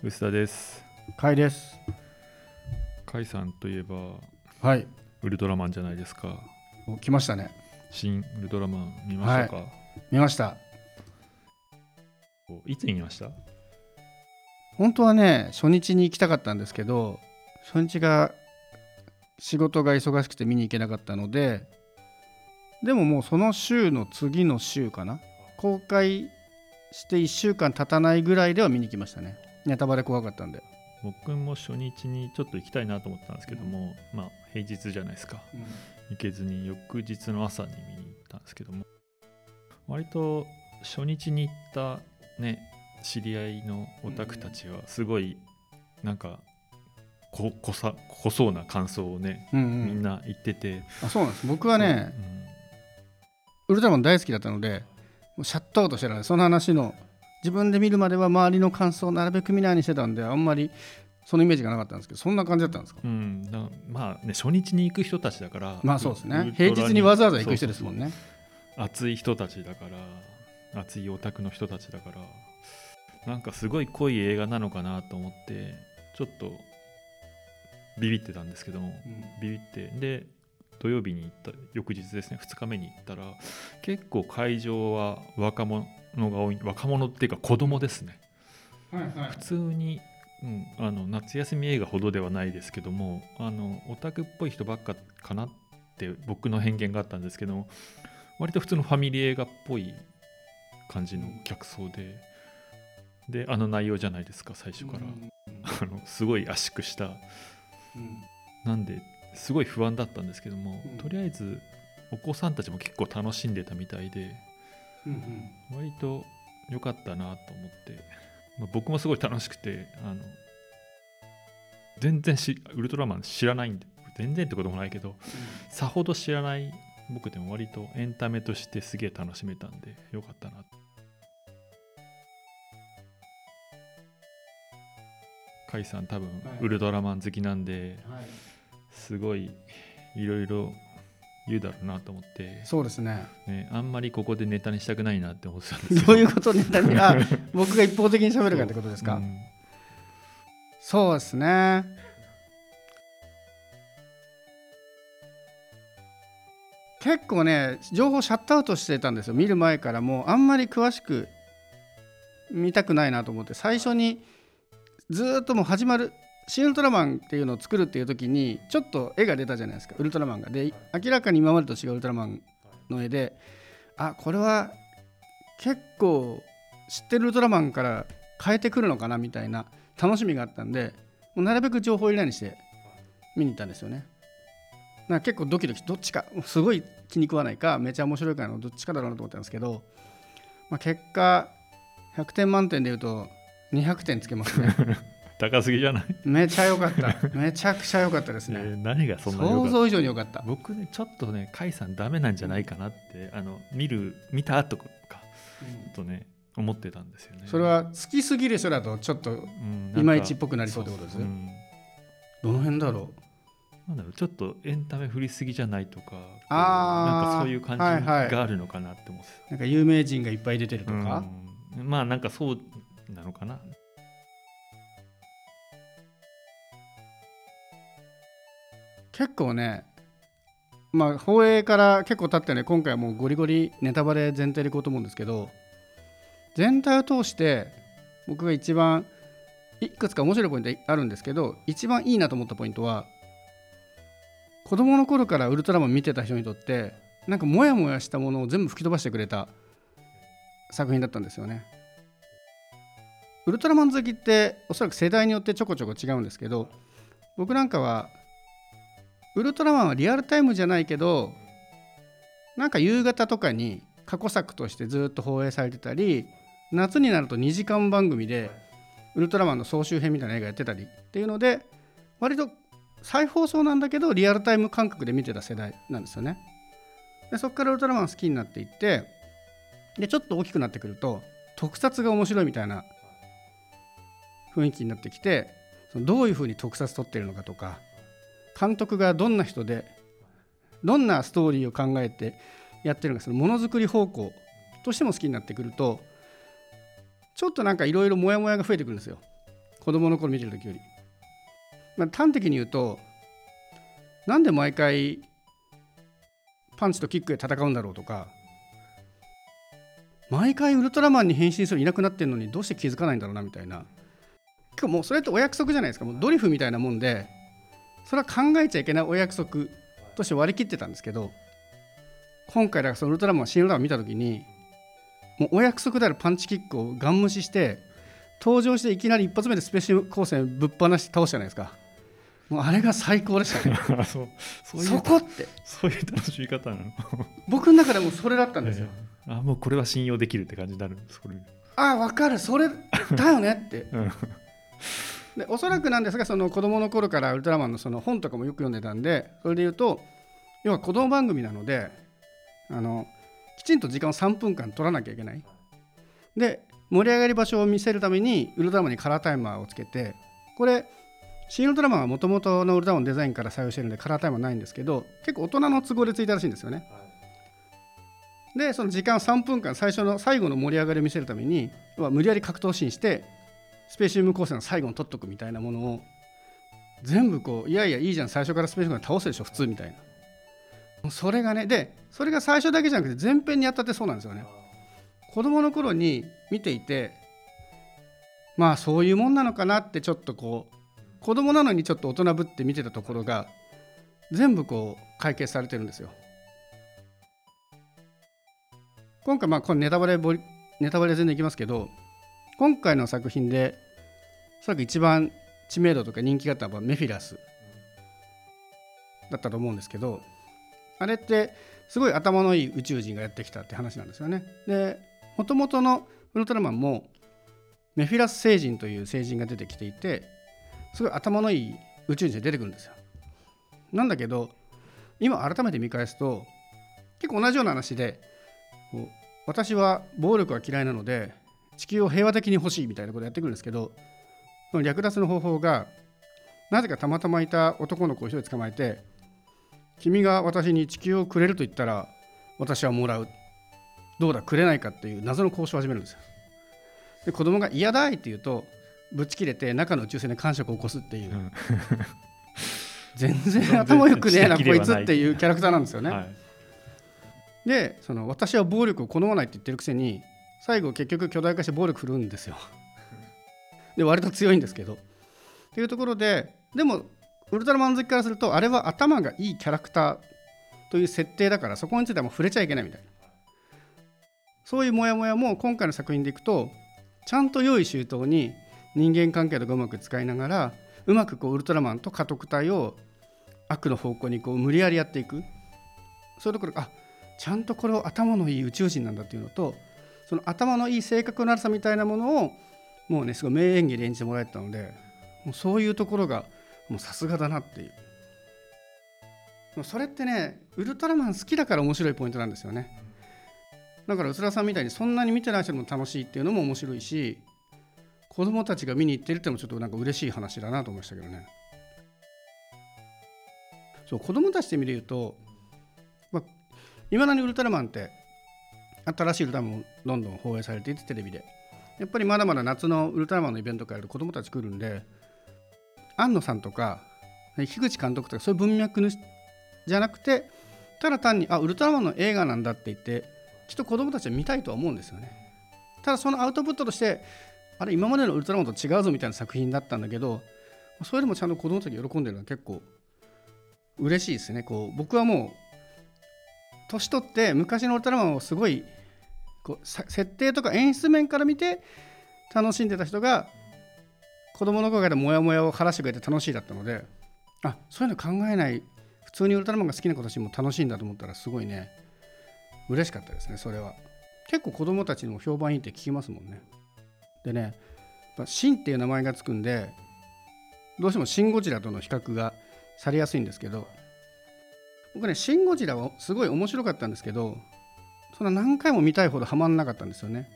薄田です。甲斐です。甲斐さんといえばはい。ウルトラマンじゃないですか。お来ましたね。新ウルトラマン見ましたか、見ました。いつ見ました？本当はね初日に行きたかったんですけど初日が仕事が忙しくて見に行けなかったのででももうその週の次の週かな？公開して1週間経たないぐらいでは見に来ましたねネタバレ怖かったんで、僕も初日にちょっと行きたいなと思ったんですけども、まあ平日じゃないですか。行けずに翌日の朝に見に行ったんですけども割と初日に行ったね知り合いのオタクたちはすごいなんかこ濃さ濃そうな感想をね、うんうん。みんな言ってて、あそうなんです。僕はねウルトラマン大好きだったのでシャットアウトしてたんでその話の自分で見るまでは周りの感想をなるべく見ないようにしてたんであんまりそのイメージがなかったんですけどそんな感じだったんですか？うん、まあね初日に行く人たちだから。まあそうですね。平日にわざわざ行く人ですもんね。熱い人たちだから熱いオタクの人たちだから。なんかすごい濃い映画なのかなと思ってちょっとビビってたんですけども。ビビって。で土曜日に行った翌日ですね2日目に行ったら結構会場は若者が多い若者っていうか子供ですね。はいはい。普通に、うん、あの夏休み映画ほどではないですけどもあのオタクっぽい人ばっかかなって僕の偏見があったんですけども割と普通のファミリー映画っぽい感じの客層でであの内容じゃないですか最初から、あのすごい圧縮した。なんですごい不安だったんですけども、うん。とりあえずお子さんたちも結構楽しんでたみたいで割と良かったなと思って、まあ、僕もすごい楽しくてあの全然しウルトラマン知らないんで全然ってこともないけどさほど知らない僕でも割とエンタメとしてすげえ楽しめたんで良かったな。甲斐さん多分はい。ウルトラマン好きなんではいすごいいろいろ言うだろうなと思って、そうですね。ね、あんまりここでネタにしたくないなって思ってたんですよ。どういうことネタに？あ 僕が一方的に喋るかってことですか、うん。そうですね。結構ね情報シャットアウトしてたんですよ。見る前からもうあんまり詳しく見たくないなと思って。最初にずーっともう始まる「新ウルトラマン」っていうのを作るっていう時にちょっと絵が出たじゃないですかウルトラマンがで明らかに今までと違うウルトラマンの絵であこれは結構知ってるウルトラマンから変えてくるのかなみたいな楽しみがあったんでもうなるべく情報を入れないにして見に行ったんですよね。なんか結構ドキドキどっちかすごい気に食わないかめちゃ面白いかのどっちかだろうなと思ったんですけど、まあ、結果100点満点でいうと200点つけますね 高すぎじゃない、めちゃ良かった。めちゃくちゃ良かったですえーね何がそんな想像以上に良かった。僕ねちょっとね甲斐さんダメなんじゃないかなってあの見る見た後かちょっとね思ってたんですよね。それは好きすぎる人だとちょっといまいちっぽくなりそうってことです？ん。どの辺だろなんだろうちょっとエンタメ振りすぎじゃないとかあーなんかそういう感じはいはい。があるのかなって思ってうなんか有名人がいっぱい出てるとた、か、うん。まあなんかそうなのかな結構ねまあ放映から結構経ってね今回はもうゴリゴリネタバレ前提でいこうと思うんですけど全体を通して僕が一番いくつか面白いポイントあるんですけど一番いいなと思ったポイントは子供の頃からウルトラマン見てた人にとってなんかモヤモヤしたものを全部吹き飛ばしてくれた作品だったんですよね。ウルトラマン好きっておそらく世代によってちょこちょこ違うんですけど僕なんかはウルトラマンはリアルタイムじゃないけどなんか夕方とかに過去作としてずっと放映されてたり夏になると2時間番組でウルトラマンの総集編みたいな映画やってたりっていうので割と再放送なんだけどリアルタイム感覚で見てた世代なんですよね。でそこからウルトラマン好きになっていってでちょっと大きくなってくると特撮が面白いみたいな雰囲気になってきてそのどういうふうに特撮撮ってるのかとか監督がどんな人でどんなストーリーを考えてやってるのかそのものづくり方向としても好きになってくるとちょっとなんかいろいろモヤモヤが増えてくるんですよ。子供の頃見てる時より、まあ、端的に言うとなんで毎回パンチとキックで戦うんだろうとか毎回ウルトラマンに変身するいなくなってるのにどうして気づかないんだろうなみたいな。結構もうそれってお約束じゃないですか。もうドリフみたいなもんでそれは考えちゃいけないお約束として割り切ってたんですけど今回だからそのウルトラマン新ウルトラマン見た時にもうお約束であるパンチキックをガン無視して登場していきなり一発目でスペシャル光線ぶっ放して倒すじゃないですか。もうあれが最高でしたね。そうそういうそこって。そういう楽しみ方なの。僕の中でもそれだったんですよ。あもうこれは信用できるって感じになるんですこれ、ああ分かる。それだよねって。うんでおそらくなんですがその子供の頃からウルトラマンのその本とかもよく読んでたんでそれで言うと要は子供番組なのであのきちんと時間を3分間取らなきゃいけない。で盛り上がり場所を見せるためにウルトラマンにカラータイマーをつけてこれ新ウルトラマンはもともとのウルトラマンのデザインから採用してるんでカラータイマーないんですけど結構大人の都合でついたらしいんですよね。でその時間3分間最初の最後の盛り上がりを見せるために要は無理やり格闘シーンしてスペシウム光線の最後に取っとくみたいなものを全部こういやいやいいじゃん最初からスペシウム光線倒すでしょ普通みたいな。それがねでそれが最初だけじゃなくて前編にやったってそうなんですよね。子供の頃に見ていてまあそういうもんなのかなってちょっとこう子供なのにちょっと大人ぶって見てたところが全部こう解決されてるんですよ。今回まあこのネタバレネタバレ全然いきますけど今回の作品でおそらく一番知名度とか人気があったのはメフィラスだったと思うんですけどあれってすごい頭のいい宇宙人がやってきたって話なんですよね。でもともとのウルトラマンもメフィラス星人という星人が出てきていてすごい頭のいい宇宙人が出てくるんですよ。なんだけど今改めて見返すと結構同じような話で私は暴力が嫌いなので地球を平和的に欲しいみたいなことやってくるんですけどその略奪の方法がなぜかたまたまいた男の子を一人捕まえて君が私に地球をくれると言ったら私はもらう。どうだくれないかっていう謎の交渉を始めるんですよ。で子供が嫌だいって言うとぶち切れて中の宇宙船で感触を起こすっていう、うん。全然頭よくねえな こいつっていう。キャラクターなんですよね、はい。でその私は暴力を好まないって言ってるくせに最後結局巨大化して暴力振るうんですよ。で割と強いんですけど。っていうところででもウルトラマン好きからするとあれは頭がいいキャラクターという設定だからそこについてはもう触れちゃいけないみたいな。そういうモヤモヤも今回の作品でいくとちゃんと良い周到に人間関係とかうまく使いながらうまくこうウルトラマンと家督隊を悪の方向にこう無理やりやっていく。そういうところあちゃんとこれを頭のいい宇宙人なんだっていうのとその頭のいい性格の悪さみたいなものをもうねすごい名演技で演じてもらえたのでもうそういうところがもうさすがだなっていう。それってねウルトラマン好きだから面白いポイントなんですよね。だからうつらさんみたいにそんなに見てない人でも楽しいっていうのも面白いし子供たちが見に行ってるってのもちょっとなんか嬉しい話だなと思いましたけどね。そう子供たちで見るといまだにウルトラマンって新しいウルトラマンもどんどん放映されていてテレビで。やっぱりまだまだ夏のウルトラマンのイベントからやると子供たち来るんで庵野さんとか樋口監督とかそういう文脈のじゃなくてただ単にあウルトラマンの映画なんだって言ってきっと子供たちは見たいとは思うんですよね。ただそのアウトプットとしてあれ今までのウルトラマンと違うぞみたいな作品だったんだけどそれでもちゃんと子供たち喜んでるのは結構嬉しいですね。こう僕はもう年取って昔のウルトラマンをすごいこう設定とか演出面から見て楽しんでた人が子供の頃からモヤモヤを晴らしてくれて楽しいだったのであそういうの考えない普通にウルトラマンが好きな子たちも楽しいんだと思ったらすごいね。嬉しかったですねそれは。結構子供たちにも評判いいって聞きますもんね。でねやっぱシンっていう名前がつくんでどうしてもシン・ゴジラとの比較がされやすいんですけど僕ね「シン・ゴジラ」はすごい面白かったんですけどそんな何回も見たいほどハマんなかったんですよね。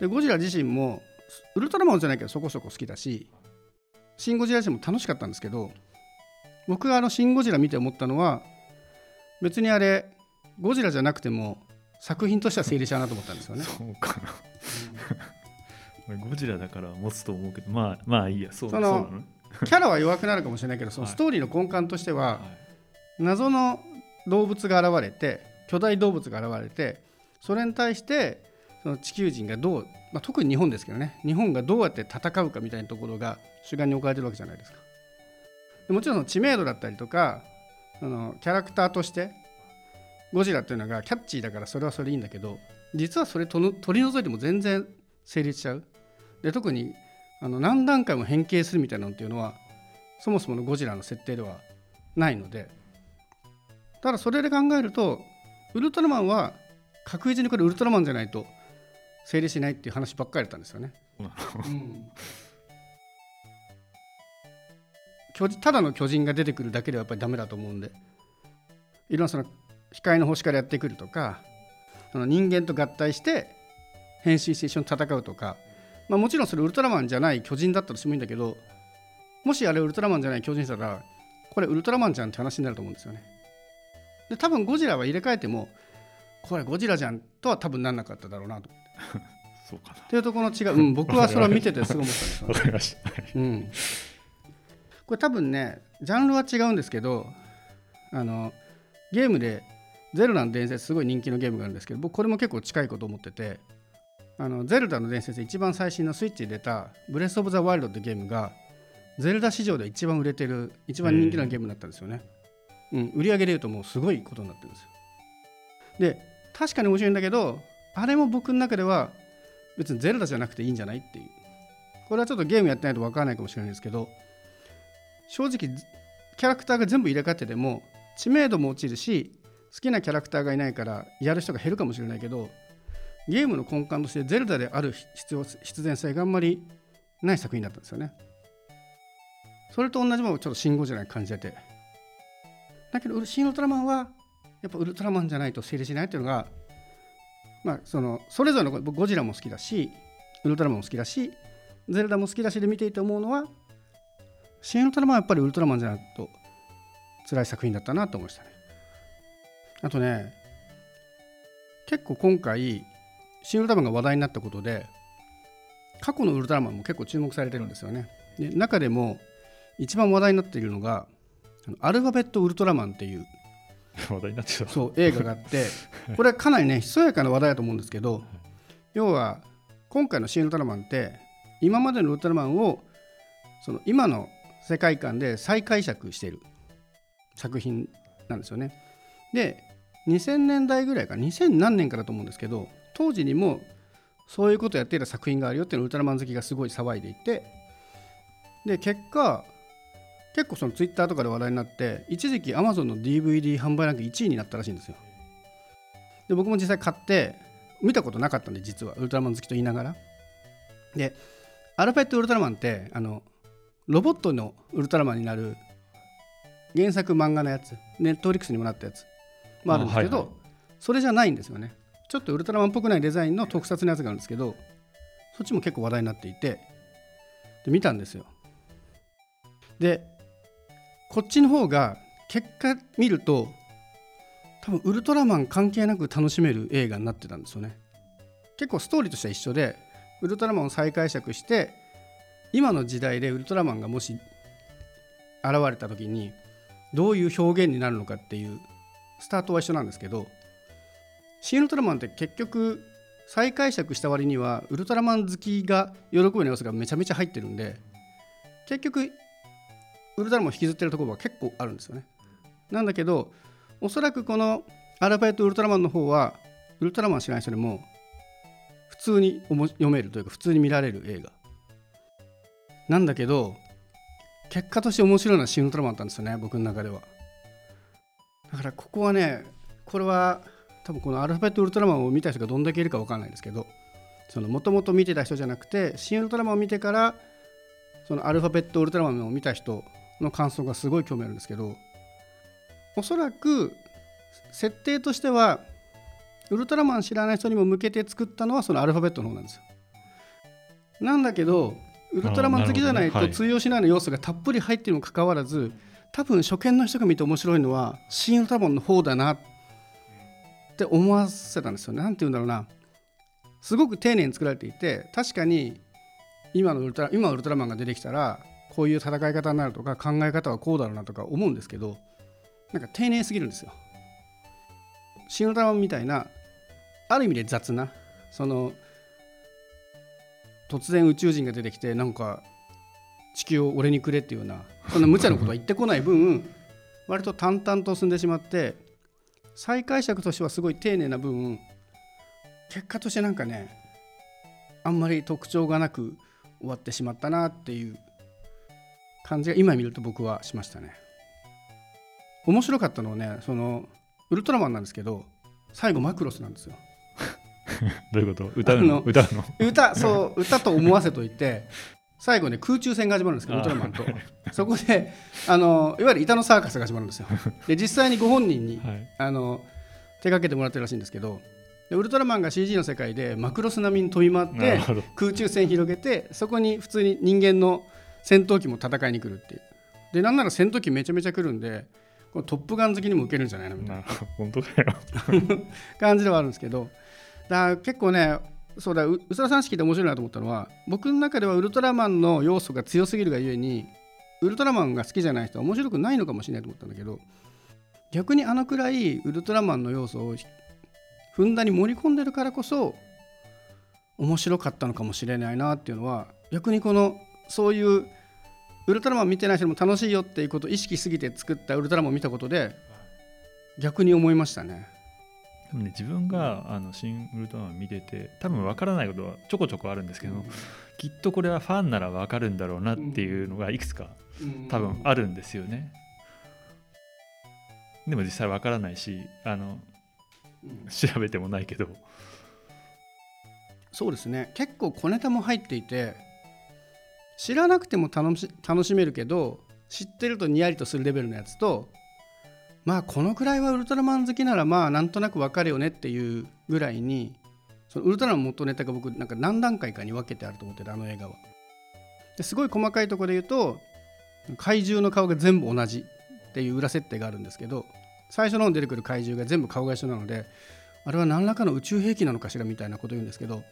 でゴジラ自身もウルトラマンじゃないけどそこそこ好きだしシン・ゴジラ自身も楽しかったんですけど僕があの「シン・ゴジラ」見て思ったのは別にあれゴジラじゃなくても作品としては成立しなと思ったんですよね。そうかな。ゴジラだから持つと思うけどまあまあいいや。そうその？キャラは弱くなるかもしれないけどそのはい。ストーリーの根幹としては、はい。謎の動物が現れて巨大動物が現れてそれに対してその地球人がどう、まあ、特に日本ですけどね日本がどうやって戦うかみたいなところが主眼に置かれてるわけじゃないですか。もちろん知名度だったりとかそのキャラクターとしてゴジラっていうのがキャッチーだからそれはそれでいいんだけど実はそれとの取り除いても全然成立しちゃう。で特にあの何段階も変形するみたいなのっていうのはそもそものゴジラの設定ではないのでただそれで考えるとウルトラマンは確実にこれウルトラマンじゃないと成立しないっていう話ばっかりだったんですよね。そうなの巨人ただの巨人が出てくるだけではやっぱりダメだと思うんでいろんなその光の星からやってくるとかその人間と合体して変身して一緒に戦うとか、まあ、もちろんそれウルトラマンじゃない巨人だったとしてもいいんだけどもしあれウルトラマンじゃない巨人だったらこれウルトラマンじゃんって話になると思うんですよね。で多分ゴジラは入れ替えてもこれゴジラじゃんとは多分なんなかっただろうなと。そうかっていうところの違う、うん、僕はそれは見ててすごい思ったんですよなわかりました。はいうん、これ多分ねジャンルは違うんですけどあのゲームで「ゼルダの伝説」すごい人気のゲームがあるんですけど僕これも結構近いこと思っててあのゼルダの伝説一番最新のスイッチで出た「ブレス・オブ・ザ・ワイルド」ってゲームがゼルダ市場で一番売れてる一番人気のゲームになったんですよね、うん、売り上げでいうともうすごいことになってるんですよ。で確かに面白いんだけどあれも僕の中では別にゼルダじゃなくていいんじゃないっていう。これはちょっとゲームやってないと分からないかもしれないですけど正直キャラクターが全部入れ替えてでも知名度も落ちるし好きなキャラクターがいないからやる人が減るかもしれないけどゲームの根幹としてゼルダである必要必然性があんまりない作品だったんですよね。それと同じものをちょっと信号じゃない感じてて。だけどシン・ウルトラマンはやっぱウルトラマンじゃないと成立しないっていうのがまあそのそれぞれの僕ゴジラも好きだしウルトラマンも好きだしゼルダも好きだしで見ていて思うのはシン・ウルトラマンはやっぱりウルトラマンじゃないと辛い作品だったなと思いましたね。あとね結構今回シン・ウルトラマンが話題になったことで過去のウルトラマンも結構注目されてるんですよね。で中でも一番話題になっているのがアルファベットウルトラマンっていう話題になってたそう映画があって これはかなりねひそやかな話題だと思うんですけど要は今回の「シン・ウルトラマン」って今までのウルトラマンをその今の世界観で再解釈している作品なんですよね。で2000年代ぐらいか2000何年かだと思うんですけど当時にもそういうことをやっていた作品があるよっていうのをウルトラマン好きがすごい騒いでいてで結果結構そのツイッターとかで話題になって一時期 Amazon の DVD 販売ランク1位になったらしいんですよ。で僕も実際買って見たことなかったんで実はウルトラマン好きと言いながら。でアルファベットウルトラマンってあのロボットのウルトラマンになる原作漫画のやつネットフリックスにもなったやつもあるんですけど、あはいはそれじゃないんですよね。ちょっとウルトラマンっぽくないデザインの特撮のやつがあるんですけどそっちも結構話題になっていてで見たんですよ。でこっちの方が結果見ると多分ウルトラマン関係なく楽しめる映画になってたんですよね。結構ストーリーとしては一緒でウルトラマンを再解釈して今の時代でウルトラマンがもし現れた時にどういう表現になるのかっていうスタートは一緒なんですけどシン・ウルトラマンって結局再解釈した割にはウルトラマン好きが喜ぶような要素がめちゃめちゃ入ってるんで結局ウルトラマン引きずってるところが結構あるんですよね。なんだけどおそらくこのアルファベットウルトラマンの方はウルトラマン知らない人でも普通に読めるというか普通に見られる映画。なんだけど結果として面白いのはシン・ウルトラマンだったんですよね僕の中では。だからここはねこれは多分このアルファベットウルトラマンを見た人がどんだけいるか分かんないですけどもともと見てた人じゃなくてシン・ウルトラマンを見てからそのアルファベットウルトラマンを見た人の感想がすごい興味あるんですけどおそらく設定としてはウルトラマン知らない人にも向けて作ったのはそのアルファベットの方なんですよ。なんだけどウルトラマン好きじゃないと通用しないような要素がたっぷり入っているにもかかわらず多分初見の人が見て面白いのはシン・ウルトラマンの方だなって思わせたんですよね。なんて言うんだろうな。すごく丁寧に作られていて確かに今のウルトラ今ウルトラマンが出てきたらこういう戦い方になるとか考え方はこうだろうなとか思うんですけどなんか丁寧すぎるんですよ。シン・ウルトラマンみたいなある意味で雑なその突然宇宙人が出てきてなんか地球を俺にくれっていうようなそんな無茶なことは言ってこない分割と淡々と進んでしまって再解釈としてはすごい丁寧な分結果としてなんかねあんまり特徴がなく終わってしまったなっていう感じが今見ると僕はしましたね。面白かったのはねそのウルトラマンなんですけど最後マクロスなんですよ。どういうこと？歌うの？歌うの？歌そう歌と思わせといて最後ね空中戦が始まるんですけどウルトラマンと。そこであのいわゆる板のサーカスが始まるんですよ。で実際にご本人に、はい、あの手掛けてもらってるらしいんですけどウルトラマンが CG の世界でマクロス並みに飛び回って空中戦広げてそこに普通に人間の戦闘機も戦いに来るっていう。でなんなら戦闘機めちゃめちゃ来るんでこのトップガン好きにも受けるんじゃないの？みたいな。本当かよ。感じではあるんですけど。だから結構ねそうだうさらさん式で面白いなと思ったのは僕の中ではウルトラマンの要素が強すぎるがゆえにウルトラマンが好きじゃない人は面白くないのかもしれないと思ったんだけど逆にあのくらいウルトラマンの要素をふんだんに盛り込んでるからこそ面白かったのかもしれないなっていうのは逆にこのそういうウルトラマン見てない人も楽しいよっていうことを意識しすぎて作ったウルトラマンを見たことで逆に思いましたね。でもね自分があの新ウルトラマン見てて多分分からないことはちょこちょこあるんですけど、うん、きっとこれはファンなら分かるんだろうなっていうのがいくつか多分あるんですよね。でも実際分からないしあの、調べてもないけど。そうですね。結構小ネタも入っていて知らなくても楽し楽しめるけど知ってるとニヤリとするレベルのやつとまあこのくらいはウルトラマン好きならまあなんとなくわかるよねっていうぐらいにそのウルトラマン元ネタが僕なんか何段階かに分けてあると思ってるあの映画は。ですごい細かいところで言うと怪獣の顔が全部同じっていう裏設定があるんですけど最初の方に出てくる怪獣が全部顔が一緒なのであれは何らかの宇宙兵器なのかしらみたいなこと言うんですけど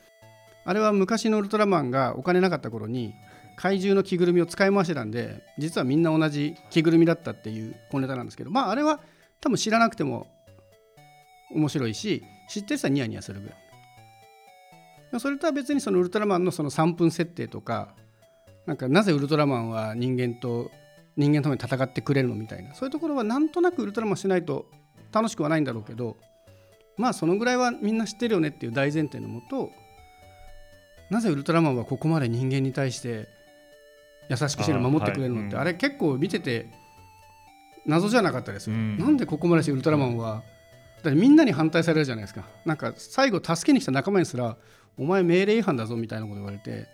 あれは昔のウルトラマンがお金なかった頃に怪獣の着ぐるみを使い回してたんで実はみんな同じ着ぐるみだったっていう小ネタなんですけどまああれは多分知らなくても面白いし知ってる人はニヤニヤするぐらい。それとは別にそのウルトラマンのその3分設定とかなんかなぜウルトラマンは人間と人間のために戦ってくれるのみたいな。そういうところはなんとなくウルトラマンしないと楽しくはないんだろうけどまあそのぐらいはみんな知ってるよねっていう大前提のもとなぜウルトラマンはここまで人間に対して優しくしてる守ってくれるのってあ,、れ結構見てて謎じゃなかったですよ、うん、なんでここまでしてウルトラマンはだみんなに反対されるじゃないですか。なんか最後助けに来た仲間にすらお前命令違反だぞみたいなこと言われて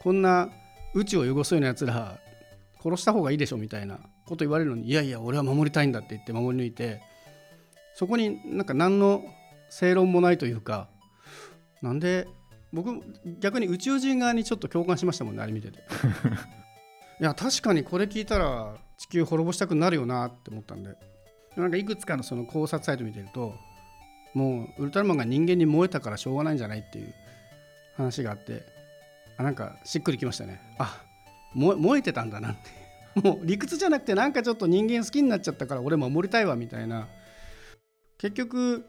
こんな宇宙を汚すようなやつら殺した方がいいでしょみたいなこと言われるのにいやいや俺は守りたいんだって言って守り抜いてそこになんか何の正論もないというかなんで僕逆に宇宙人側にちょっと共感しましたもんねあれ見てて いや確かにこれ聞いたら地球滅ぼしたくなるよなって思ったんで。なんかいくつかのその考察サイト見てるともうウルトラマンが人間に燃えたからしょうがないんじゃないっていう話があってあなんかしっくりきましたね。あ燃えてたんだなって。もう理屈じゃなくてなんかちょっと人間好きになっちゃったから俺守りたいわみたいな。結局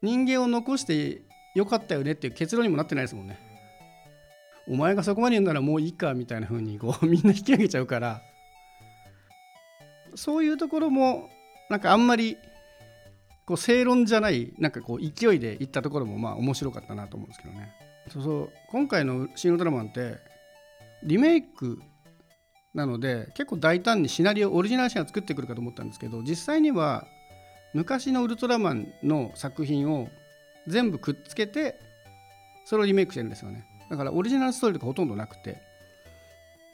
人間を残してよかったよねっていう結論にもなってないですもんね。お前がそこまで言うならもういいかみたいな風にこう みんな引き上げちゃうから。そういうところもなんかあんまりこう正論じゃないなんかこう勢いでいったところもまあ面白かったなと思うんですけどね。そうそう。今回の「シン・ウルトラマン」ってリメイクなので結構大胆にシナリオオリジナルシーンを作ってくるかと思ったんですけど実際には昔のウルトラマンの作品を全部くっつけてそれをリメイクしてるんですよね。だからオリジナルストーリーとかほとんどなくて。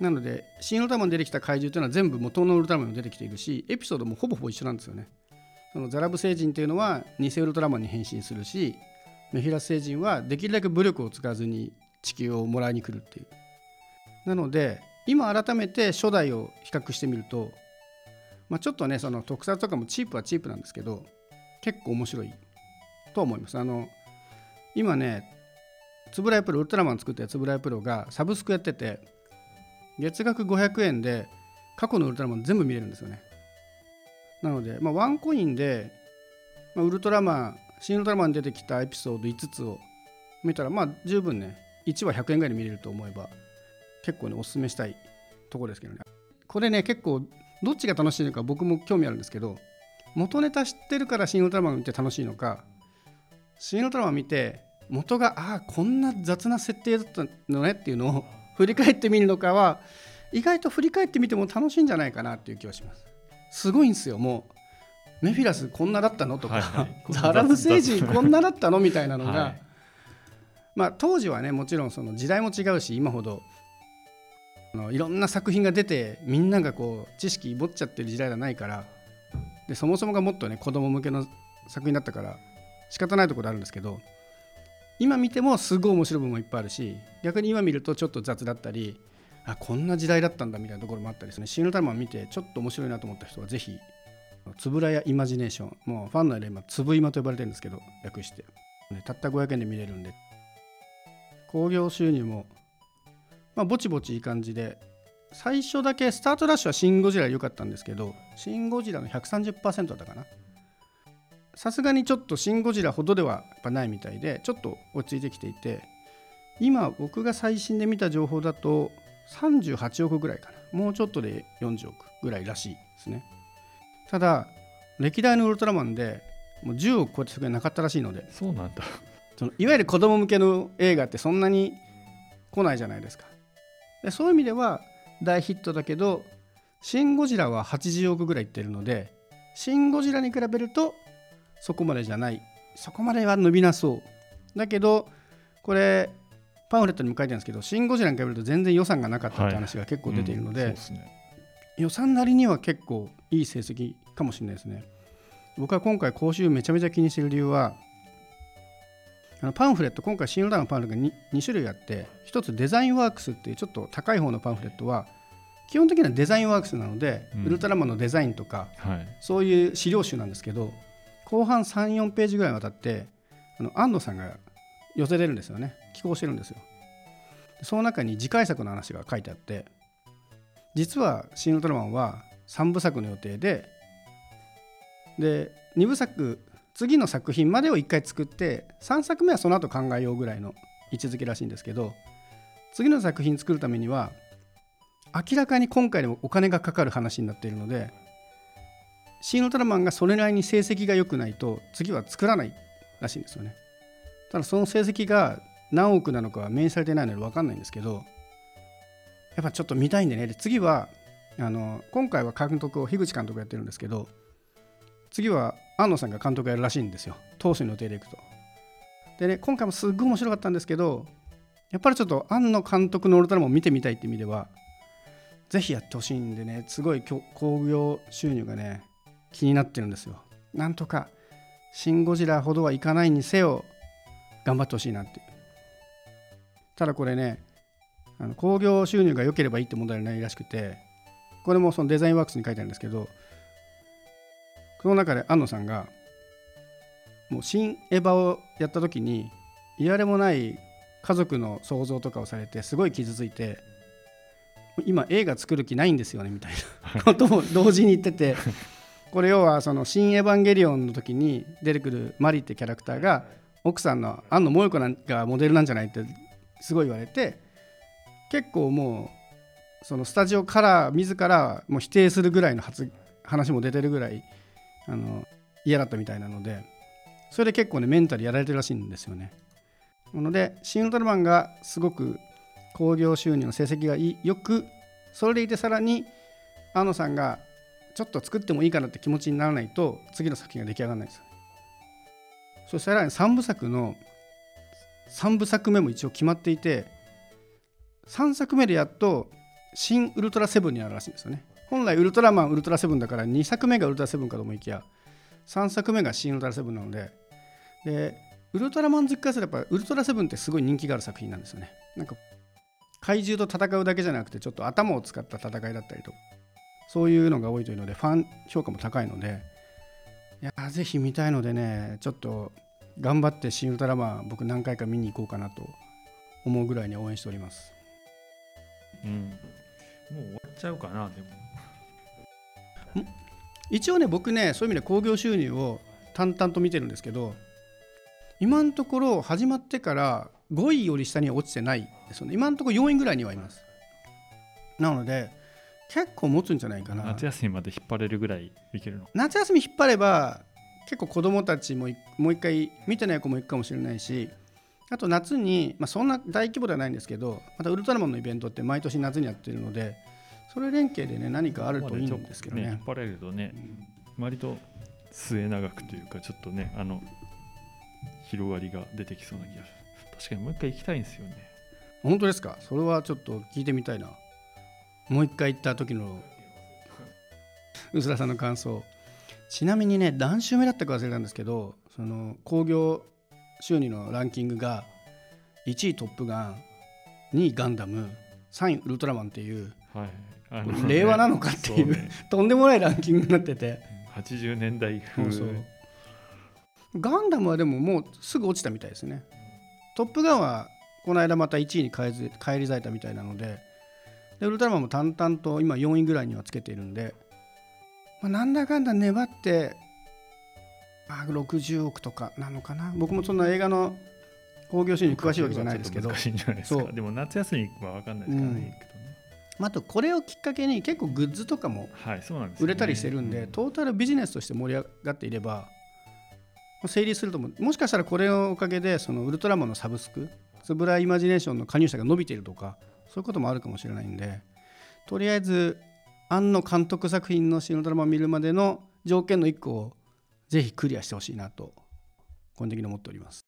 なので新ウルトラマン出てきた怪獣というのは全部元のウルトラマンに出てきているしエピソードもほぼほぼ一緒なんですよね。そのザラブ星人というのは偽ウルトラマンに変身するしメフィラス星人はできるだけ武力を使わずに地球をもらいに来るっていう。なので今改めて初代を比較してみると、まあ、ちょっとねその特撮とかもチープはチープなんですけど結構面白いと思います。あの今ねつぶらやプロウルトラマン作ったつぶらやプロがサブスクやってて月額500円で過去のウルトラマン全部見れるんですよね。なので、まあ、ワンコインで、まあ、ウルトラマン新ウルトラマンに出てきたエピソード5つを見たらまあ十分ね1話100円ぐらいで見れると思えば結構ねおすすめしたいところですけどね。これね結構どっちが楽しいのか僕も興味あるんですけど元ネタ知ってるから新ウルトラマン見て楽しいのか新ウルトラマン見て元がああこんな雑な設定だったのねっていうのを振り返ってみるのかは意外と振り返ってみても楽しいんじゃないかなっていう気はします。すごいんですよもう。メフィラスこんなだったのとか、はいはい、ザラム星人こんなだったのみたいなのが、はい、まあ当時はねもちろんその時代も違うし今ほどあのいろんな作品が出てみんながこう知識持っちゃってる時代じゃないからでそもそもがもっとね子供向けの作品だったから仕方ないところあるんですけど今見てもすごい面白い部分もいっぱいあるし逆に今見るとちょっと雑だったりあこんな時代だったんだみたいなところもあったりですね「シン・ウルトラマン」見てちょっと面白いなと思った人はぜひつぶらやイマジネーション。もうファンの間今つぶ今と呼ばれてるんですけど略して、ね、たった500円で見れるんで。興行収入もまあぼちぼちいい感じで。最初だけスタートダッシュはシン・ゴジラ良かったんですけどシン・ゴジラの130%だったかな。さすがにちょっとシン・ゴジラほどではやっぱないみたいでちょっと落ち着いてきていて今僕が最新で見た情報だと38億ぐらいかな。もうちょっとで40億ぐらいらしいですね。ただ歴代のウルトラマンでもう10億超えてそなかったらしいので。そうなんだ。そのいわゆる子供向けの映画ってそんなに来ないじゃないですか。でそういう意味では大ヒットだけどシン・ゴジラは80億ぐらいいってるのでシン・ゴジラに比べるとそこまでじゃない。そこまでは伸びなそう。だけどこれパンフレットにも書いてあるんですけど「シン・ゴジラ」に比べると全然予算がなかったって話が結構出ているのではいうんでね、予算なりには結構いい成績かもしれないですね。僕は今回講習めちゃめちゃ気にしている理由はあのパンフレット今回シン・ウルトラのパンフレットが 2, 2種類あって1つデザインワークスっていうちょっと高い方のパンフレットは基本的にはデザインワークスなので、うん、ウルトラマンのデザインとか、はい、そういう資料集なんですけど後半34ページぐらいにわたってあの安野さんが寄せれるんですよね。寄稿してるんですよ。その中に次回作の話が書いてあって実は「シン・ウルトラマン」は3部作の予定でで2部作次の作品までを1回作って3作目はその後考えようぐらいの位置づけらしいんですけど次の作品作るためには明らかに今回でもお金がかかる話になっているのでシン・ウルトラマンがそれなりに成績が良くないと次は作らないらしいんですよね。ただその成績が何億なのかは明示されてないので分かんないんですけどやっぱちょっと見たいんでね。で次はあの今回は監督を樋口監督やってるんですけど次は安野さんが監督やるらしいんですよ。当初の予定でいくとでね今回もすっごい面白かったんですけどやっぱりちょっと庵野監督のウルトラマンを見てみたいって意味ではぜひやってほしいんでね。すごい興行収入がね気になってるんですよ。なんとかシン・ゴジラほどはいかないにせよ頑張ってほしいなって。ただこれねあの興行収入が良ければいいって問題はないらしくてこれもそのデザインワークスに書いてあるんですけどその中で安野さんがもう新エヴァをやった時にいやれもない家族の想像とかをされてすごい傷ついて今映画作る気ないんですよねみたいなことも同時に言っててこれ要はその「新エヴァンゲリオン」の時に出てくるマリってキャラクターが奥さんの安野萌子がモデルなんじゃないってすごい言われて結構もうそのスタジオから自らもう否定するぐらいの発話も出てるぐらいあの嫌だったみたいなのでそれで結構ねメンタルやられてるらしいんですよね。なのでシン・ウルトラマンがすごく興行収入の成績がよくそれでいてさらに安野さんがちょっと作ってもいいかなって気持ちにならないと次の作品が出来上がらないです。そしたら3部作の3部作目も一応決まっていて3作目でやっと新ウルトラセブンになるらしいんですよね。本来ウルトラマンウルトラセブンだから2作目がウルトラセブンかと思いきや3作目が新ウルトラセブンなのででウルトラマン好きからすればウルトラセブンってすごい人気がある作品なんですよね。なんか怪獣と戦うだけじゃなくてちょっと頭を使った戦いだったりとそういうのが多いというのでファン評価も高いのでいやぜひ見たいのでねちょっと頑張って「シン・ウルトラマン」僕何回か見に行こうかなと思うぐらいに応援しております。うん、もう終わっちゃうかなでも。一応ね僕ねそういう意味で興行収入を淡々と見てるんですけど今のところ始まってから5位より下には落ちてないですよね。今のところ4位ぐらいにはいます。なので結構持つんじゃないかな。夏休みまで引っ張れるぐらいいけるの？夏休み引っ張れば結構子供たちもいもう一回見てない子も行くかもしれないしあと夏に、まあ、そんな大規模ではないんですけどまたウルトラマンのイベントって毎年夏にやってるのでそれ連携でね何かあるといいんですけどね。引っ張れるとね割と末永くというかちょっとねあの広がりが出てきそうな気がする。確かにもう一回行きたいんですよね。本当ですか？それはちょっと聞いてみたいなもう一回行った時の薄田さんの感想。ちなみにね何週目だったか忘れたんですけどその興行収入のランキングが1位トップガン2位ガンダム3位ウルトラマンっていうはい。あ令和なのかっていうそね。とんでもないランキングになってて。80年代風。そうそう。ガンダムはでももうすぐ落ちたみたいですね。トップガンはこの間また1位に返り咲いたみたいなのででウルトラマンも淡々と今4位ぐらいにはつけているんで、まあ、なんだかんだ粘って、まあ、60億とかなのかな。僕もそんな映画の興行収入に詳しいわけじゃないですけど、難しいんじゃないですそう。かでも夏休みは分かんないですからね、うん。あ、あとこれをきっかけに結構グッズとかも売れたりしてるんで、トータルビジネスとして盛り上がっていればまあ成立すると思う。もしかしたらこれのおかげでそのウルトラマンのサブスクつぶらイマジネーションの加入者が伸びているとかそういうこともあるかもしれないんでとりあえず庵野監督作品の新ドラマを見るまでの条件の1個をぜひクリアしてほしいなと個人的に思っております。